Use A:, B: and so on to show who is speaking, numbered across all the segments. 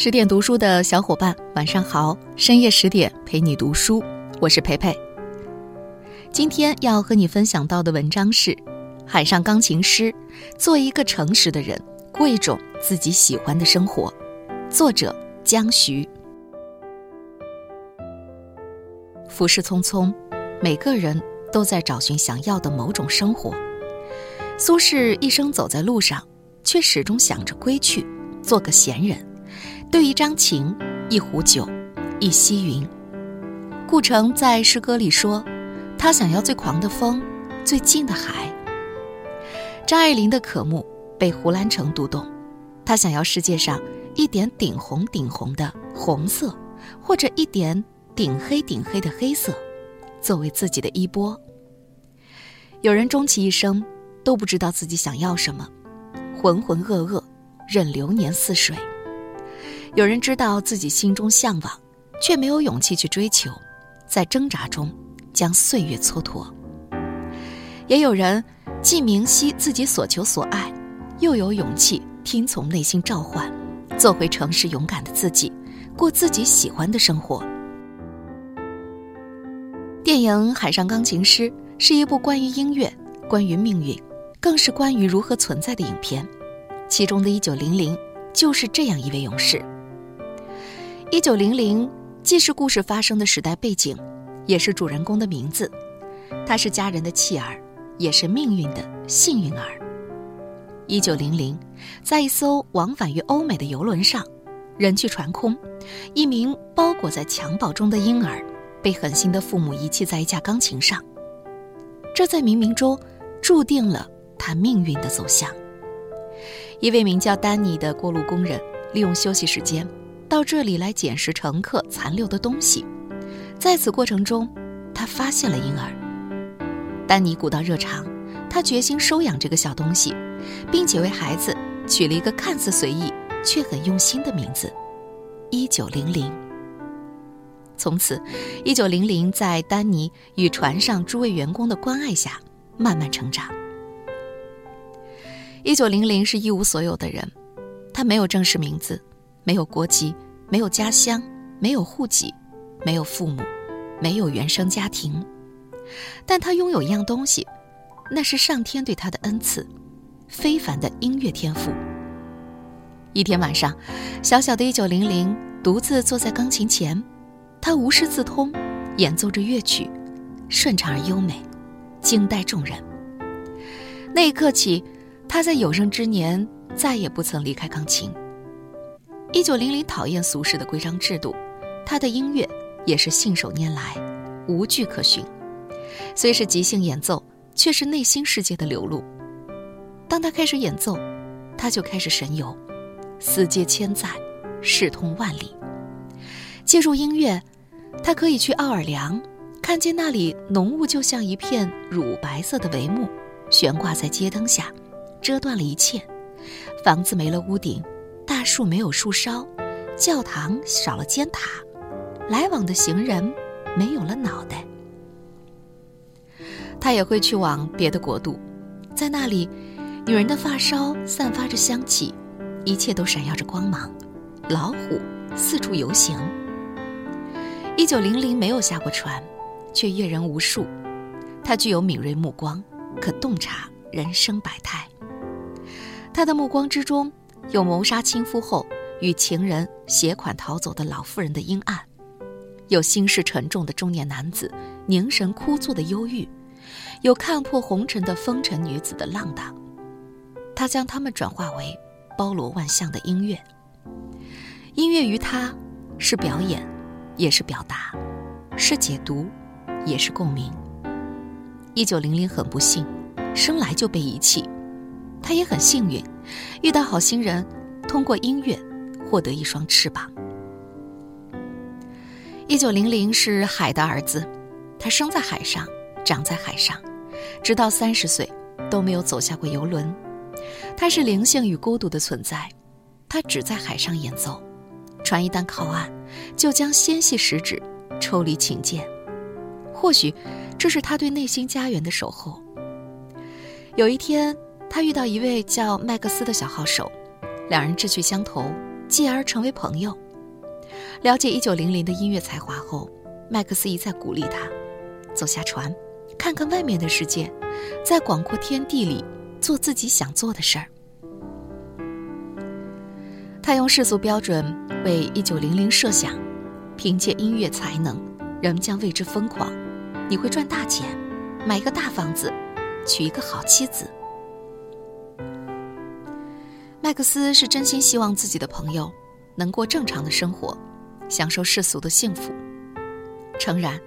A: 十点读书的小伙伴，晚上好！深夜十点陪你读书，我是培培。今天要和你分享到的文章是《海上钢琴师》，做一个诚实的人，过一种自己喜欢的生活。作者江徐。浮世匆匆，每个人都在找寻想要的某种生活。苏轼一生走在路上，却始终想着归去，做个闲人。对一张琴，一壶酒，一溪云。顾城在诗歌里说，他想要最狂的风，最近的海。张爱玲的渴慕被胡兰成读懂，他想要世界上一点顶红顶红的红色，或者一点顶黑顶黑的黑色，作为自己的衣钵。有人终其一生都不知道自己想要什么，浑浑噩噩，任流年似水。有人知道自己心中向往，却没有勇气去追求，在挣扎中将岁月蹉跎。也有人既明晰自己所求所爱，又有勇气听从内心召唤，做回诚实勇敢的自己，过自己喜欢的生活。电影《海上钢琴师》是一部关于音乐、关于命运，更是关于如何存在的影片。其中的一九零零就是这样一位勇士。一九零零既是故事发生的时代背景，也是主人公的名字。他是家人的弃儿，也是命运的幸运儿。一九零零，在一艘往返于欧美的游轮上，人去船空，一名包裹在襁褓中的婴儿被狠心的父母遗弃在一架钢琴上。这在冥冥中注定了他命运的走向。一位名叫丹尼的过路工人，利用休息时间。到这里来捡拾乘客残留的东西，在此过程中，他发现了婴儿。丹尼古道热肠，他决心收养这个小东西，并且为孩子取了一个看似随意却很用心的名字——一九零零。从此，一九零零在丹尼与船上诸位员工的关爱下，慢慢成长。一九零零是一无所有的人，他没有正式名字。没有国籍，没有家乡，没有户籍，没有父母，没有原生家庭，但他拥有一样东西，那是上天对他的恩赐——非凡的音乐天赋。一天晚上，小小的一九零零独自坐在钢琴前，他无师自通，演奏着乐曲，顺畅而优美，惊呆众人。那一刻起，他在有生之年再也不曾离开钢琴。一九零零讨厌俗世的规章制度，他的音乐也是信手拈来，无据可循。虽是即兴演奏，却是内心世界的流露。当他开始演奏，他就开始神游，思接千载，视通万里。借助音乐，他可以去奥尔良，看见那里浓雾就像一片乳白色的帷幕，悬挂在街灯下，遮断了一切。房子没了屋顶。树没有树梢，教堂少了尖塔，来往的行人没有了脑袋。他也会去往别的国度，在那里，女人的发梢散发着香气，一切都闪耀着光芒，老虎四处游行。一九零零没有下过船，却阅人无数。他具有敏锐目光，可洞察人生百态。他的目光之中。有谋杀亲夫后与情人携款逃走的老妇人的阴暗，有心事沉重的中年男子凝神枯坐的忧郁，有看破红尘的风尘女子的浪荡。他将他们转化为包罗万象的音乐。音乐于他是表演，也是表达，是解读，也是共鸣。一九零零很不幸，生来就被遗弃。他也很幸运，遇到好心人，通过音乐获得一双翅膀。一九零零是海的儿子，他生在海上，长在海上，直到三十岁都没有走下过游轮。他是灵性与孤独的存在，他只在海上演奏，船一旦靠岸，就将纤细食指抽离琴键。或许，这是他对内心家园的守候。有一天。他遇到一位叫麦克斯的小号手，两人志趣相投，继而成为朋友。了解一九零零的音乐才华后，麦克斯一再鼓励他走下船，看看外面的世界，在广阔天地里做自己想做的事儿。他用世俗标准为一九零零设想：凭借音乐才能，人们将为之疯狂，你会赚大钱，买一个大房子，娶一个好妻子。麦克斯是真心希望自己的朋友能过正常的生活。享受世俗的幸福。诚然，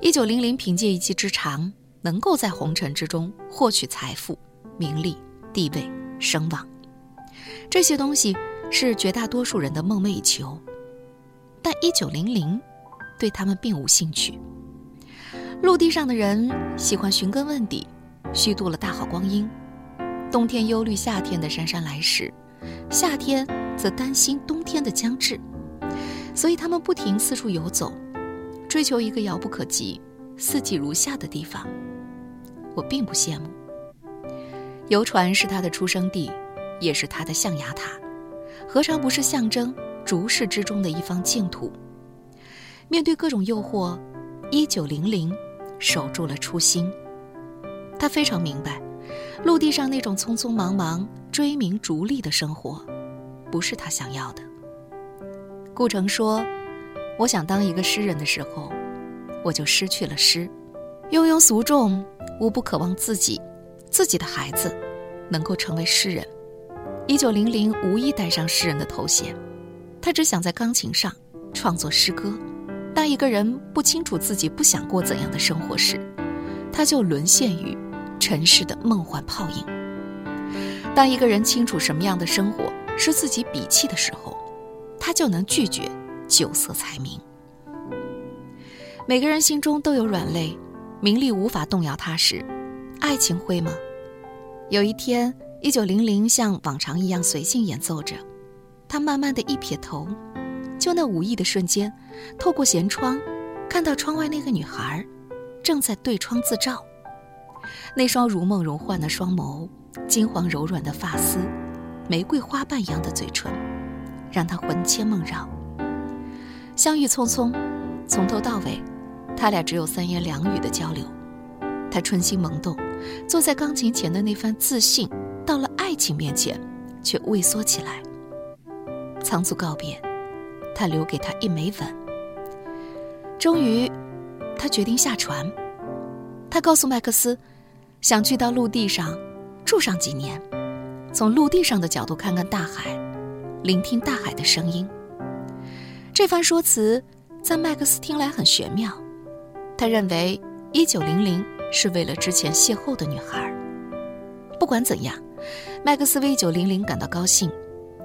A: 一九零零凭借一技之长，能够在红尘之中获取财富、名利、地位、声望，这些东西是绝大多数人的梦寐以求。但一九零零对他们并无兴趣。陆地上的人喜欢寻根问底，虚度了大好光阴。冬天忧虑夏天的姗姗来迟，夏天则担心冬天的将至。所以他们不停四处游走，追求一个遥不可及、四季如夏的地方。我并不羡慕。游船是他的出生地，也是他的象牙塔，何尝不是象征逐世之中的一方净土？面对各种诱惑，一九零零守住了初心。他非常明白，陆地上那种匆匆忙忙、追名逐利的生活，不是他想要的。顾城说：“我想当一个诗人的时候，我就失去了诗。庸庸俗众，无不渴望自己、自己的孩子能够成为诗人。一九零零无意带上诗人的头衔，他只想在钢琴上创作诗歌。当一个人不清楚自己不想过怎样的生活时，他就沦陷于尘世的梦幻泡影。当一个人清楚什么样的生活是自己鄙弃的时候。”他就能拒绝酒色财名。每个人心中都有软肋，名利无法动摇他时，爱情会吗？有一天，一九零零像往常一样随性演奏着，他慢慢的一撇头，就那无意的瞬间，透过舷窗，看到窗外那个女孩，正在对窗自照，那双如梦如幻的双眸，金黄柔软的发丝，玫瑰花瓣一样的嘴唇。让他魂牵梦绕。相遇匆匆，从头到尾，他俩只有三言两语的交流。他春心萌动，坐在钢琴前的那番自信，到了爱情面前，却畏缩起来。仓促告别，他留给他一枚吻。终于，他决定下船。他告诉麦克斯，想去到陆地上住上几年，从陆地上的角度看看大海。聆听大海的声音。这番说辞在麦克斯听来很玄妙。他认为，一九零零是为了之前邂逅的女孩。不管怎样，麦克斯为一九零零感到高兴，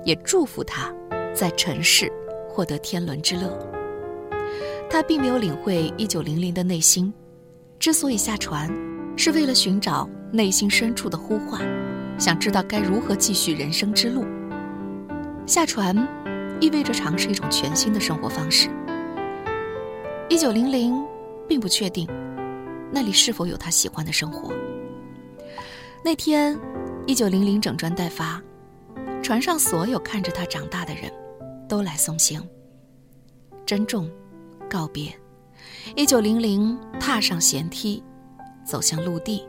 A: 也祝福他在尘世获得天伦之乐。他并没有领会一九零零的内心，之所以下船，是为了寻找内心深处的呼唤，想知道该如何继续人生之路。下船，意味着尝试一种全新的生活方式。一九零零并不确定，那里是否有他喜欢的生活。那天，一九零零整装待发，船上所有看着他长大的人，都来送行。珍重，告别。一九零零踏上舷梯，走向陆地。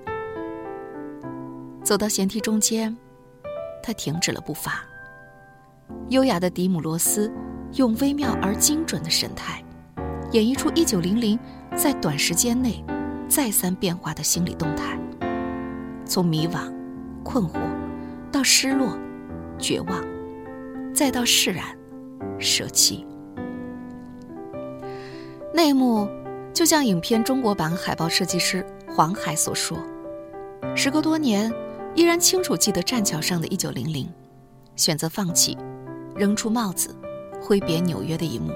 A: 走到舷梯中间，他停止了步伐。优雅的迪姆罗斯，用微妙而精准的神态，演绎出一九零零在短时间内再三变化的心理动态，从迷惘、困惑，到失落、绝望，再到释然、舍弃。那一幕，就像影片中国版海报设计师黄海所说：“时隔多年，依然清楚记得栈桥上的一九零零，选择放弃。”扔出帽子，挥别纽约的一幕。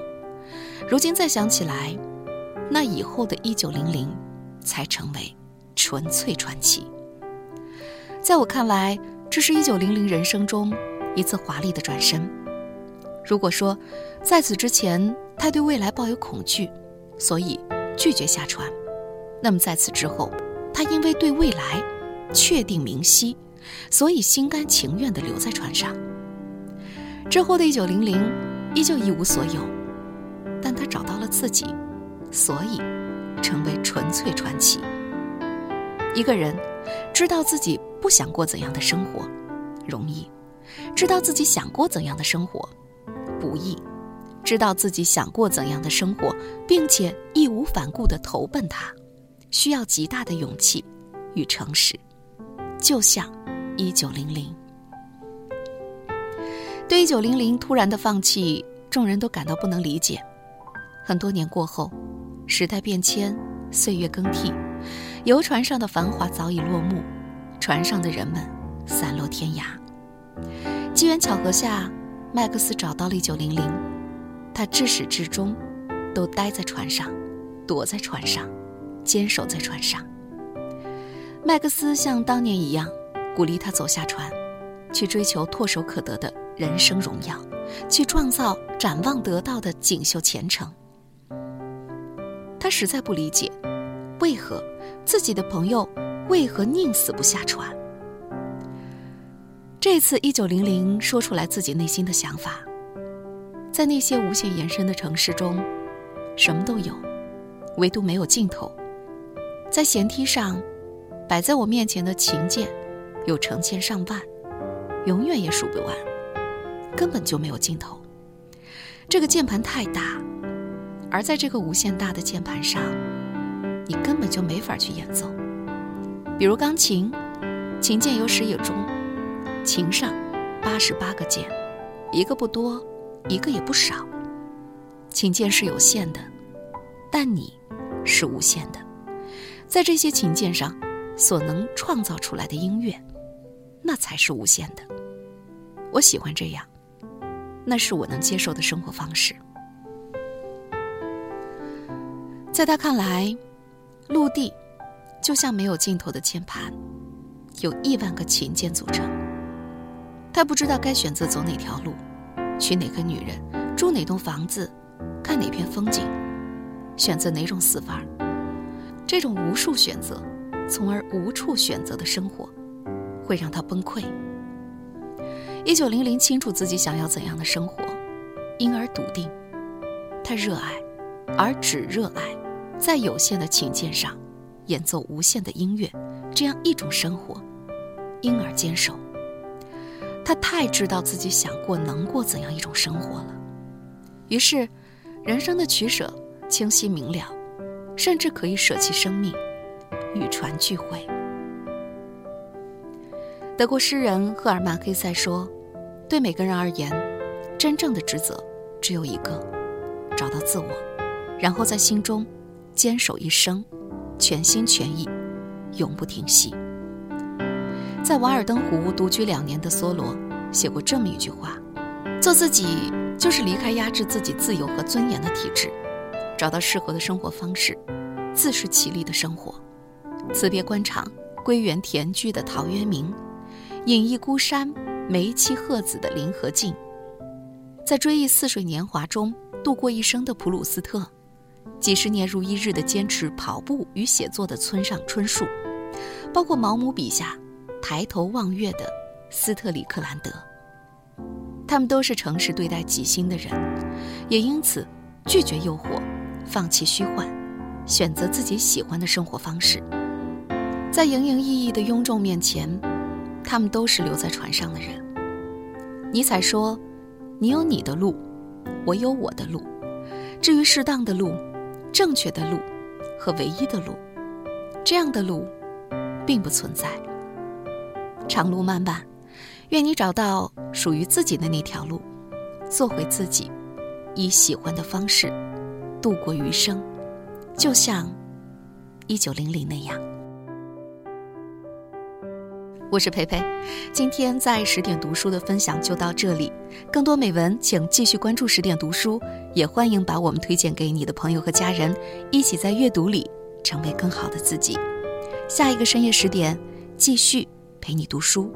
A: 如今再想起来，那以后的一九零零，才成为纯粹传奇。在我看来，这是一九零零人生中一次华丽的转身。如果说，在此之前他对未来抱有恐惧，所以拒绝下船，那么在此之后，他因为对未来确定明晰，所以心甘情愿地留在船上。之后的一九零零依旧一无所有，但他找到了自己，所以成为纯粹传奇。一个人知道自己不想过怎样的生活，容易；知道自己想过怎样的生活，不易。知道自己想过怎样的生活，并且义无反顾地投奔他，需要极大的勇气与诚实。就像一九零零，对一九零零突然的放弃，众人都感到不能理解。很多年过后，时代变迁，岁月更替，游船上的繁华早已落幕，船上的人们散落天涯。机缘巧合下，麦克斯找到了一九零零。他至始至终，都待在船上，躲在船上，坚守在船上。麦克斯像当年一样，鼓励他走下船，去追求唾手可得的人生荣耀，去创造展望得到的锦绣前程。他实在不理解，为何自己的朋友为何宁死不下船。这次一九零零说出来自己内心的想法。在那些无限延伸的城市中，什么都有，唯独没有尽头。在舷梯上，摆在我面前的琴键有成千上万，永远也数不完，根本就没有尽头。这个键盘太大，而在这个无限大的键盘上，你根本就没法去演奏。比如钢琴，琴键有始有终，琴上八十八个键，一个不多。一个也不少。琴键是有限的，但你是无限的。在这些琴键上所能创造出来的音乐，那才是无限的。我喜欢这样，那是我能接受的生活方式。在他看来，陆地就像没有尽头的键盘，有亿万个琴键组成。他不知道该选择走哪条路。娶哪个女人，住哪栋房子，看哪片风景，选择哪种死法这种无数选择，从而无处选择的生活，会让他崩溃。一九零零清楚自己想要怎样的生活，因而笃定，他热爱，而只热爱，在有限的琴键上演奏无限的音乐，这样一种生活，因而坚守。他太知道自己想过能过怎样一种生活了，于是，人生的取舍清晰明了，甚至可以舍弃生命，与船聚会。德国诗人赫尔曼·黑塞说：“对每个人而言，真正的职责只有一个，找到自我，然后在心中坚守一生，全心全意，永不停息。”在瓦尔登湖独居两年的梭罗写过这么一句话：“做自己就是离开压制自己自由和尊严的体制，找到适合的生活方式，自食其力的生活。辞别官场，归园田居的陶渊明，隐逸孤山，梅妻鹤子的林和靖，在追忆似水年华中度过一生的普鲁斯特，几十年如一日的坚持跑步与写作的村上春树，包括毛姆笔下。”抬头望月的斯特里克兰德，他们都是诚实对待己心的人，也因此拒绝诱惑，放弃虚幻，选择自己喜欢的生活方式。在营营役役的庸众面前，他们都是留在船上的人。尼采说：“你有你的路，我有我的路。至于适当的路、正确的路和唯一的路，这样的路并不存在。”长路漫漫，愿你找到属于自己的那条路，做回自己，以喜欢的方式度过余生，就像一九零零那样。我是培培，今天在十点读书的分享就到这里，更多美文请继续关注十点读书，也欢迎把我们推荐给你的朋友和家人，一起在阅读里成为更好的自己。下一个深夜十点，继续。陪你读书。